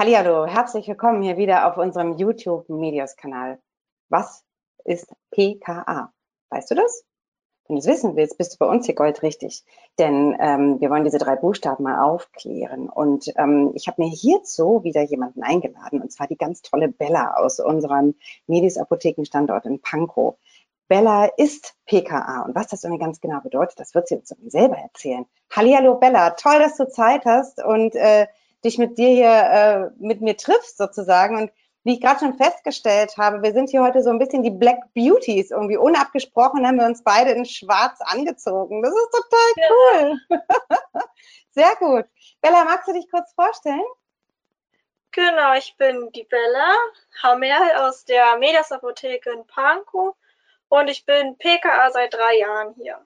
Hallihallo, herzlich willkommen hier wieder auf unserem YouTube Medios Kanal. Was ist PKA? Weißt du das? Wenn du es wissen willst, bist du bei uns hier goldrichtig. Denn ähm, wir wollen diese drei Buchstaben mal aufklären. Und ähm, ich habe mir hierzu wieder jemanden eingeladen, und zwar die ganz tolle Bella aus unserem Medis Apothekenstandort in Pankow. Bella ist PKA und was das irgendwie ganz genau bedeutet, das wird sie uns selber erzählen. Hallihallo Bella, toll, dass du Zeit hast und äh, dich mit dir hier, äh, mit mir triffst sozusagen. Und wie ich gerade schon festgestellt habe, wir sind hier heute so ein bisschen die Black Beauties. Irgendwie unabgesprochen haben wir uns beide in schwarz angezogen. Das ist total cool. Ja. Sehr gut. Bella, magst du dich kurz vorstellen? Genau, ich bin die Bella Hammer aus der Medias Apotheke in Pankow und ich bin PKA seit drei Jahren hier.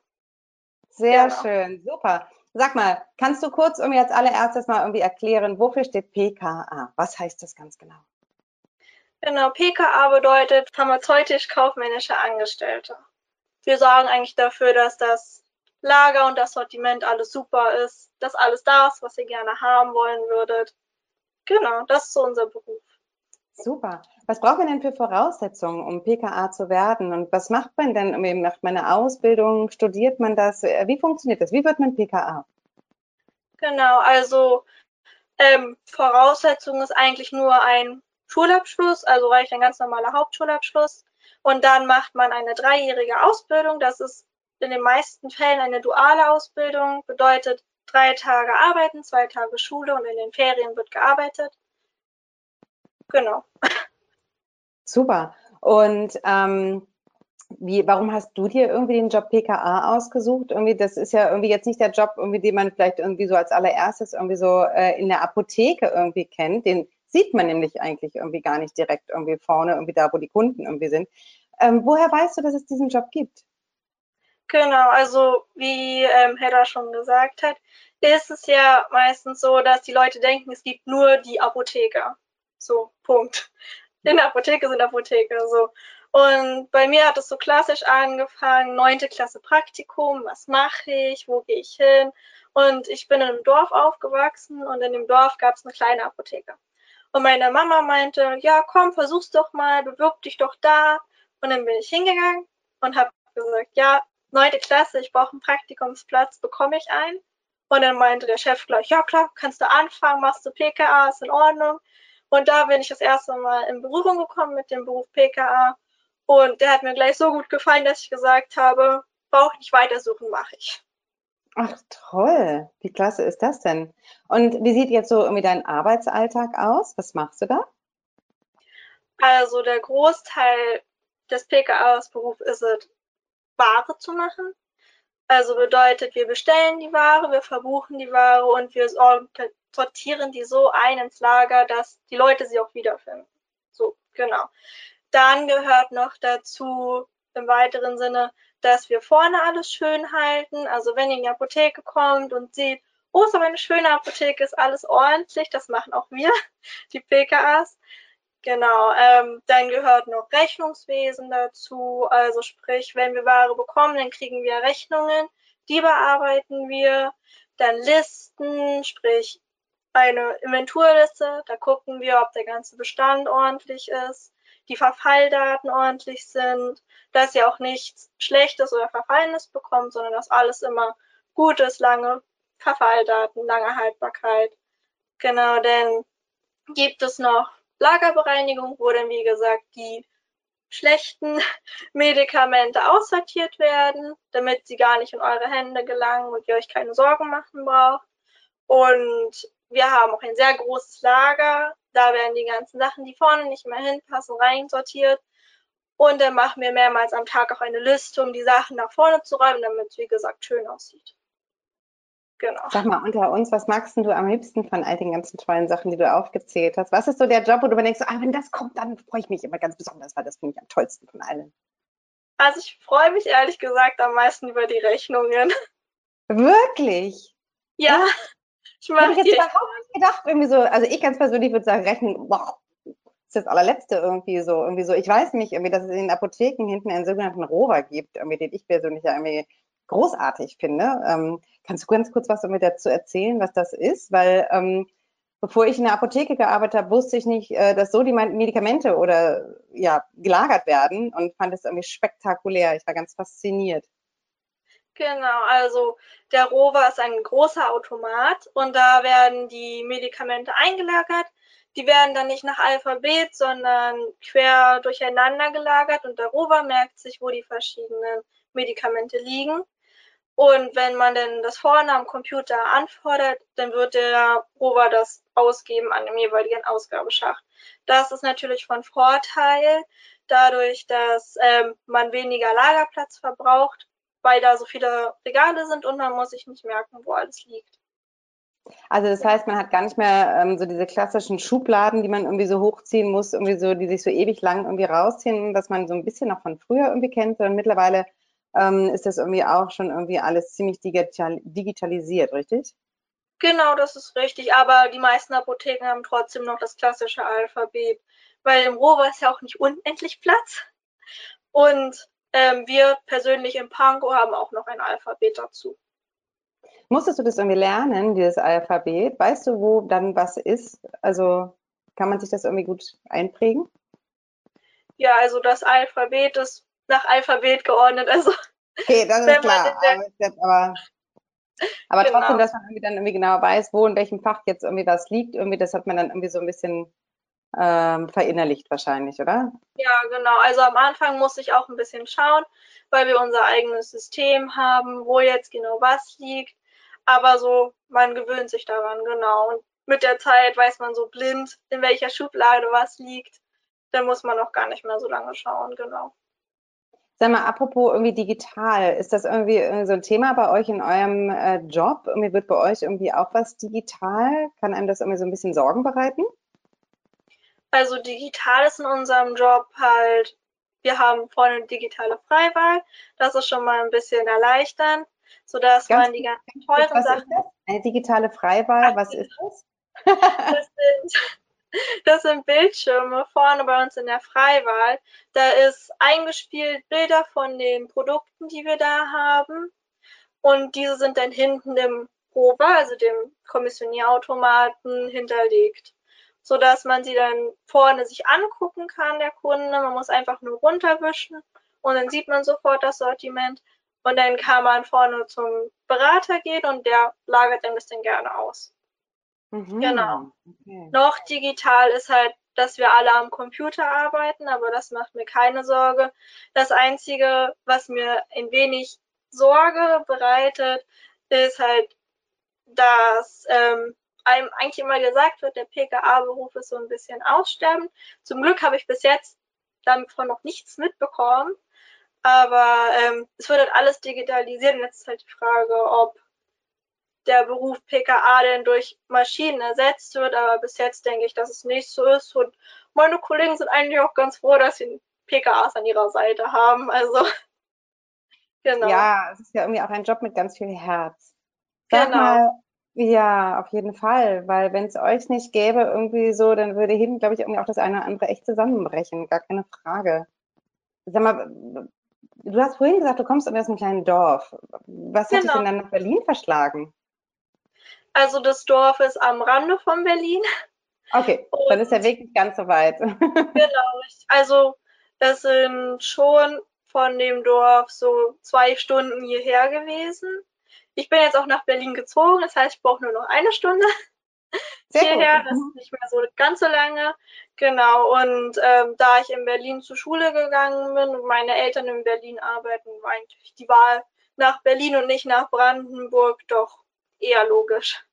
Sehr genau. schön, super. Sag mal, kannst du kurz irgendwie als allererstes mal irgendwie erklären, wofür steht PKA? Was heißt das ganz genau? Genau, PKA bedeutet pharmazeutisch-kaufmännische Angestellte. Wir sorgen eigentlich dafür, dass das Lager und das Sortiment alles super ist, dass alles da ist, was ihr gerne haben wollen würdet. Genau, das ist so unser Beruf. Super. Was braucht man denn für Voraussetzungen, um PKA zu werden? Und was macht man denn? Macht man eine Ausbildung? Studiert man das? Wie funktioniert das? Wie wird man PKA? Genau, also ähm, Voraussetzung ist eigentlich nur ein Schulabschluss, also reicht ein ganz normaler Hauptschulabschluss. Und dann macht man eine dreijährige Ausbildung. Das ist in den meisten Fällen eine duale Ausbildung, bedeutet drei Tage arbeiten, zwei Tage Schule und in den Ferien wird gearbeitet. Genau. Super. Und ähm, wie, warum hast du dir irgendwie den Job PKA ausgesucht? Irgendwie, das ist ja irgendwie jetzt nicht der Job, irgendwie, den man vielleicht irgendwie so als allererstes irgendwie so äh, in der Apotheke irgendwie kennt. Den sieht man nämlich eigentlich irgendwie gar nicht direkt irgendwie vorne, irgendwie da, wo die Kunden irgendwie sind. Ähm, woher weißt du, dass es diesen Job gibt? Genau, also wie ähm, Hedda schon gesagt hat, ist es ja meistens so, dass die Leute denken, es gibt nur die Apotheker. So, Punkt. In der Apotheke sind Apotheker, so. Und bei mir hat es so klassisch angefangen, neunte Klasse Praktikum, was mache ich, wo gehe ich hin? Und ich bin in einem Dorf aufgewachsen und in dem Dorf gab es eine kleine Apotheke. Und meine Mama meinte, ja, komm, versuch's doch mal, bewirb dich doch da. Und dann bin ich hingegangen und habe gesagt, ja, neunte Klasse, ich brauche einen Praktikumsplatz, bekomme ich einen? Und dann meinte der Chef gleich, ja klar, kannst du anfangen, machst du PKA, ist in Ordnung. Und da bin ich das erste Mal in Berührung gekommen mit dem Beruf PKA. Und der hat mir gleich so gut gefallen, dass ich gesagt habe, brauche ich nicht weitersuchen, mache ich. Ach toll, wie klasse ist das denn? Und wie sieht jetzt so irgendwie dein Arbeitsalltag aus? Was machst du da? Also der Großteil des PKA-Berufs ist es, Ware zu machen. Also bedeutet, wir bestellen die Ware, wir verbuchen die Ware und wir sortieren die so ein ins Lager, dass die Leute sie auch wiederfinden. So, genau. Dann gehört noch dazu im weiteren Sinne, dass wir vorne alles schön halten. Also wenn ihr in die Apotheke kommt und sieht, oh, so eine schöne Apotheke, ist alles ordentlich, das machen auch wir, die PKAs. Genau, ähm, dann gehört noch Rechnungswesen dazu. Also sprich, wenn wir Ware bekommen, dann kriegen wir Rechnungen, die bearbeiten wir. Dann Listen, sprich eine Inventurliste, da gucken wir, ob der ganze Bestand ordentlich ist, die Verfalldaten ordentlich sind, dass ihr auch nichts Schlechtes oder Verfallenes bekommt, sondern dass alles immer gut ist, lange Verfalldaten, lange Haltbarkeit. Genau, denn gibt es noch Lagerbereinigung, wo dann, wie gesagt, die schlechten Medikamente aussortiert werden, damit sie gar nicht in eure Hände gelangen und ihr euch keine Sorgen machen braucht. Und wir haben auch ein sehr großes Lager. Da werden die ganzen Sachen, die vorne nicht mehr hinpassen, reinsortiert. Und dann machen wir mehrmals am Tag auch eine Liste, um die Sachen nach vorne zu räumen, damit es, wie gesagt, schön aussieht. Genau. Sag mal, unter uns, was magst du am liebsten von all den ganzen tollen Sachen, die du aufgezählt hast? Was ist so der Job, wo du denkst, ah, wenn das kommt, dann freue ich mich immer ganz besonders, weil das finde ich am tollsten von allen. Also ich freue mich ehrlich gesagt am meisten über die Rechnungen. Wirklich? Ja. Ich habe ich jetzt überhaupt nicht gedacht, irgendwie so, also ich ganz persönlich würde sagen, Rechnen, boah, ist das allerletzte irgendwie so, irgendwie so. Ich weiß nicht, irgendwie, dass es in den Apotheken hinten einen sogenannten Rover gibt, irgendwie, den ich persönlich ja irgendwie großartig finde. Ähm, kannst du ganz kurz was damit dazu erzählen, was das ist? Weil, ähm, bevor ich in der Apotheke gearbeitet habe, wusste ich nicht, äh, dass so die Medikamente oder ja gelagert werden und fand es irgendwie spektakulär. Ich war ganz fasziniert. Genau, also der Rover ist ein großer Automat und da werden die Medikamente eingelagert. Die werden dann nicht nach Alphabet, sondern quer durcheinander gelagert und der Rover merkt sich, wo die verschiedenen Medikamente liegen. Und wenn man denn das vorne am Computer anfordert, dann wird der Rover das ausgeben an dem jeweiligen Ausgabeschacht. Das ist natürlich von Vorteil, dadurch, dass ähm, man weniger Lagerplatz verbraucht, weil da so viele Regale sind und man muss sich nicht merken, wo alles liegt. Also das heißt, man hat gar nicht mehr ähm, so diese klassischen Schubladen, die man irgendwie so hochziehen muss, irgendwie so, die sich so ewig lang irgendwie rausziehen, dass man so ein bisschen noch von früher irgendwie kennt, sondern mittlerweile ähm, ist das irgendwie auch schon irgendwie alles ziemlich digital, digitalisiert, richtig? Genau, das ist richtig. Aber die meisten Apotheken haben trotzdem noch das klassische Alphabet, weil im Rover ist ja auch nicht unendlich Platz. Und ähm, wir persönlich im Pango haben auch noch ein Alphabet dazu. Musstest du das irgendwie lernen, dieses Alphabet? Weißt du, wo dann was ist? Also kann man sich das irgendwie gut einprägen? Ja, also das Alphabet ist nach Alphabet geordnet. Also okay, das ist klar. Aber, aber genau. trotzdem, dass man irgendwie dann irgendwie genau weiß, wo in welchem Fach jetzt irgendwie was liegt, irgendwie das hat man dann irgendwie so ein bisschen ähm, verinnerlicht wahrscheinlich, oder? Ja, genau. Also am Anfang muss ich auch ein bisschen schauen, weil wir unser eigenes System haben, wo jetzt genau was liegt. Aber so, man gewöhnt sich daran, genau. Und mit der Zeit weiß man so blind, in welcher Schublade was liegt. Dann muss man auch gar nicht mehr so lange schauen, genau. Sag mal, apropos irgendwie digital, ist das irgendwie so ein Thema bei euch in eurem äh, Job? Irgendwie wird bei euch irgendwie auch was digital? Kann einem das irgendwie so ein bisschen Sorgen bereiten? Also digital ist in unserem Job halt, wir haben vorne eine digitale Freiwahl. Das ist schon mal ein bisschen erleichternd, sodass Ganz man die ganzen teuren Sachen. Eine digitale Freiwahl, was ist das? das sind das sind Bildschirme vorne bei uns in der Freiwahl. Da ist eingespielt Bilder von den Produkten, die wir da haben. Und diese sind dann hinten im Rover, also dem Kommissionierautomaten, hinterlegt. Sodass man sie dann vorne sich angucken kann, der Kunde. Man muss einfach nur runterwischen und dann sieht man sofort das Sortiment. Und dann kann man vorne zum Berater gehen und der lagert dann das dann gerne aus. Mhm. Genau. Okay. Noch digital ist halt, dass wir alle am Computer arbeiten, aber das macht mir keine Sorge. Das Einzige, was mir ein wenig Sorge bereitet, ist halt, dass ähm, einem eigentlich immer gesagt wird, der PKA-Beruf ist so ein bisschen aussterbend. Zum Glück habe ich bis jetzt davon noch nichts mitbekommen. Aber ähm, es wird halt alles digitalisiert und jetzt ist halt die Frage, ob der Beruf PKA denn durch Maschinen ersetzt wird, aber bis jetzt denke ich, dass es nicht so ist. Und meine Kollegen sind eigentlich auch ganz froh, dass sie PKAs an ihrer Seite haben. Also genau. Ja, es ist ja irgendwie auch ein Job mit ganz viel Herz. Sag genau. Mal, ja, auf jeden Fall, weil wenn es euch nicht gäbe, irgendwie so, dann würde hinten, glaube ich, irgendwie auch das eine oder andere echt zusammenbrechen. Gar keine Frage. Sag mal, du hast vorhin gesagt, du kommst aus einem kleinen Dorf. Was genau. hat dich denn dann nach Berlin verschlagen? Also das Dorf ist am Rande von Berlin. Okay, und dann ist der Weg nicht ganz so weit. genau, also das sind schon von dem Dorf so zwei Stunden hierher gewesen. Ich bin jetzt auch nach Berlin gezogen, das heißt, ich brauche nur noch eine Stunde Sehr hierher. Gut. Das ist nicht mehr so ganz so lange. Genau, und ähm, da ich in Berlin zur Schule gegangen bin und meine Eltern in Berlin arbeiten, war eigentlich die Wahl nach Berlin und nicht nach Brandenburg doch eher logisch.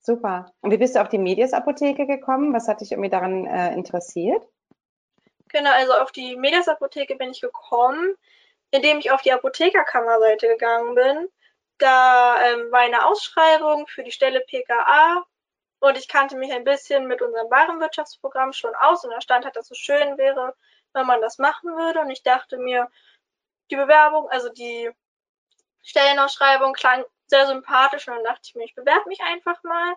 Super. Und wie bist du auf die Medias-Apotheke gekommen? Was hat dich irgendwie daran äh, interessiert? Genau, also auf die Medias-Apotheke bin ich gekommen, indem ich auf die Apothekerkammerseite gegangen bin. Da ähm, war eine Ausschreibung für die Stelle PKA und ich kannte mich ein bisschen mit unserem Warenwirtschaftsprogramm schon aus und da stand halt, dass es schön wäre, wenn man das machen würde. Und ich dachte mir, die Bewerbung, also die Stellenausschreibung klang sehr sympathisch und dann dachte ich mir, ich bewerbe mich einfach mal.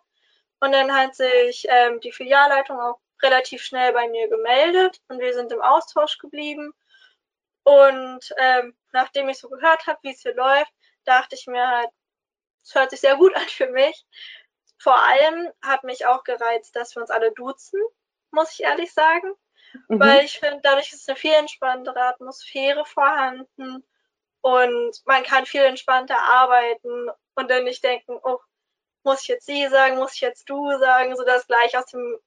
Und dann hat sich ähm, die Filialleitung auch relativ schnell bei mir gemeldet und wir sind im Austausch geblieben. Und ähm, nachdem ich so gehört habe, wie es hier läuft, dachte ich mir halt, es hört sich sehr gut an für mich. vor allem hat mich auch gereizt, dass wir uns alle duzen, muss ich ehrlich sagen. Mhm. Weil ich finde, dadurch ist eine viel entspanntere Atmosphäre vorhanden und man kann viel entspannter arbeiten und dann nicht denken, oh, muss ich jetzt sie sagen, muss ich jetzt du sagen, sodass gleich aus dem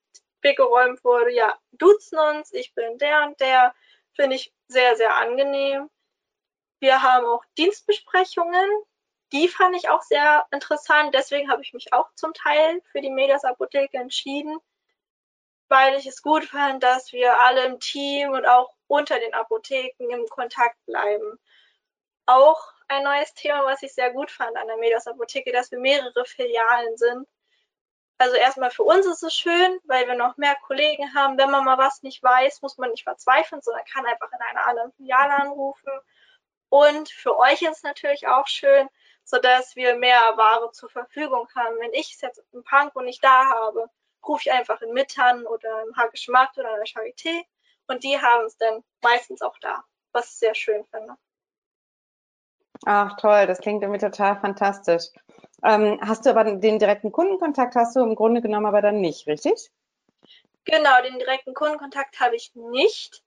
Weg geräumt wurde, ja, duzen uns, ich bin der und der, finde ich sehr, sehr angenehm. Wir haben auch Dienstbesprechungen, die fand ich auch sehr interessant, deswegen habe ich mich auch zum Teil für die Medias Apotheke entschieden, weil ich es gut fand, dass wir alle im Team und auch unter den Apotheken im Kontakt bleiben. Auch ein neues Thema, was ich sehr gut fand an der Medias Apotheke, dass wir mehrere Filialen sind. Also erstmal für uns ist es schön, weil wir noch mehr Kollegen haben. Wenn man mal was nicht weiß, muss man nicht verzweifeln, sondern kann einfach in einer anderen Filiale anrufen. Und für euch ist es natürlich auch schön, sodass wir mehr Ware zur Verfügung haben. Wenn ich es jetzt im Panko nicht da habe, rufe ich einfach in Mittern oder im Hagischen Markt oder in der Charité und die haben es dann meistens auch da, was ich sehr schön finde. Ach toll, das klingt irgendwie total fantastisch. Ähm, hast du aber den direkten Kundenkontakt hast du im Grunde genommen aber dann nicht, richtig? Genau, den direkten Kundenkontakt habe ich nicht.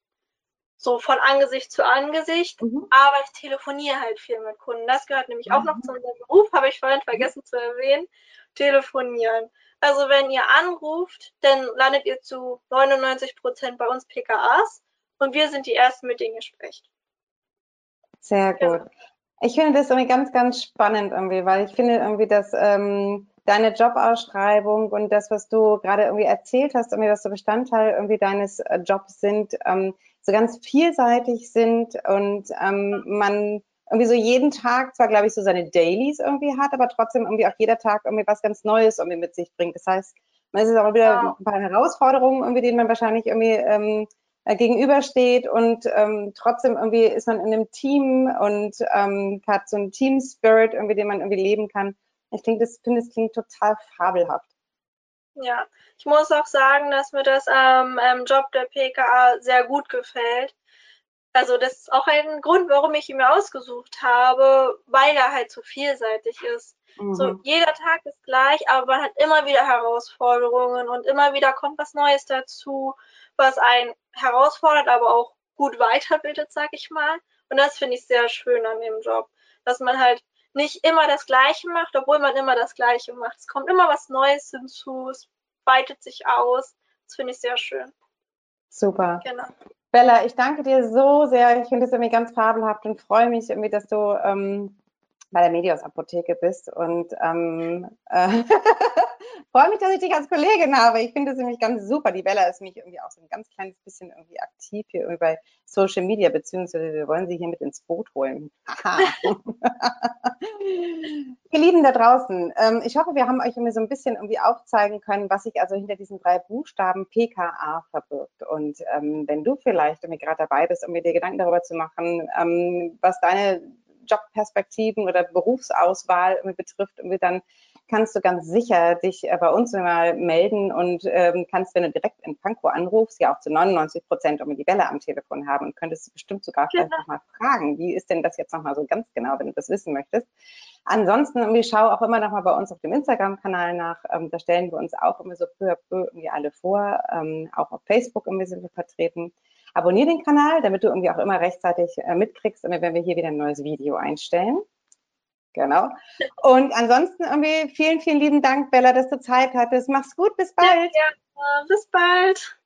So von Angesicht zu Angesicht, mhm. aber ich telefoniere halt viel mit Kunden. Das gehört nämlich mhm. auch noch zu unserem Beruf, habe ich vorhin vergessen zu erwähnen. Telefonieren. Also wenn ihr anruft, dann landet ihr zu 99 Prozent bei uns PKAs und wir sind die Ersten, mit denen ihr sprecht. Sehr gut. Ich finde das irgendwie ganz, ganz spannend irgendwie, weil ich finde irgendwie, dass ähm, deine Jobausschreibung und das, was du gerade irgendwie erzählt hast, irgendwie, was so Bestandteil irgendwie deines äh, Jobs sind, ähm, so ganz vielseitig sind und ähm, man irgendwie so jeden Tag zwar, glaube ich, so seine Dailies irgendwie hat, aber trotzdem irgendwie auch jeder Tag irgendwie was ganz Neues irgendwie mit sich bringt. Das heißt, man ist auch wieder wow. ein paar Herausforderungen irgendwie, denen man wahrscheinlich irgendwie ähm, äh, gegenübersteht und ähm, trotzdem irgendwie ist man in einem Team und ähm, hat so einen Team Spirit irgendwie, den man irgendwie leben kann. Ich denke, das finde es klingt total fabelhaft. Ja, ich muss auch sagen, dass mir das am ähm, Job der PKA sehr gut gefällt. Also das ist auch ein Grund, warum ich ihn mir ausgesucht habe, weil er halt so vielseitig ist. Mhm. So jeder Tag ist gleich, aber man hat immer wieder Herausforderungen und immer wieder kommt was Neues dazu was einen herausfordert, aber auch gut weiterbildet, sag ich mal. Und das finde ich sehr schön an dem Job, dass man halt nicht immer das Gleiche macht, obwohl man immer das Gleiche macht. Es kommt immer was Neues hinzu, es weitet sich aus. Das finde ich sehr schön. Super. Genau. Bella, ich danke dir so sehr. Ich finde es irgendwie ganz fabelhaft und freue mich irgendwie, dass du ähm, bei der Medios Apotheke bist und ähm, äh, freue mich, dass ich dich als Kollegin habe. Ich finde es nämlich ganz super. Die Bella ist nämlich irgendwie auch so ein ganz kleines bisschen irgendwie aktiv hier irgendwie bei Social Media, beziehungsweise wir wollen sie hier mit ins Boot holen. Ihr Lieben da draußen, ähm, ich hoffe, wir haben euch irgendwie so ein bisschen irgendwie aufzeigen können, was sich also hinter diesen drei Buchstaben PKA verbirgt. Und ähm, wenn du vielleicht irgendwie gerade dabei bist, um dir Gedanken darüber zu machen, ähm, was deine Jobperspektiven oder Berufsauswahl betrifft, dann kannst du ganz sicher dich äh, bei uns mal melden und ähm, kannst, wenn du direkt in Pankow anrufst, ja auch zu 99 Prozent um die Welle am Telefon haben und könntest bestimmt sogar vielleicht genau. nochmal fragen, wie ist denn das jetzt nochmal so ganz genau, wenn du das wissen möchtest. Ansonsten irgendwie schau auch immer nochmal bei uns auf dem Instagram-Kanal nach. Ähm, da stellen wir uns auch immer so peu à peu irgendwie alle vor. Ähm, auch auf Facebook irgendwie sind wir vertreten. Abonnier den Kanal, damit du irgendwie auch immer rechtzeitig äh, mitkriegst, wenn wir hier wieder ein neues Video einstellen. Genau. Und ansonsten irgendwie vielen, vielen lieben Dank, Bella, dass du Zeit hattest. Mach's gut, bis bald. Ja, ja. bis bald.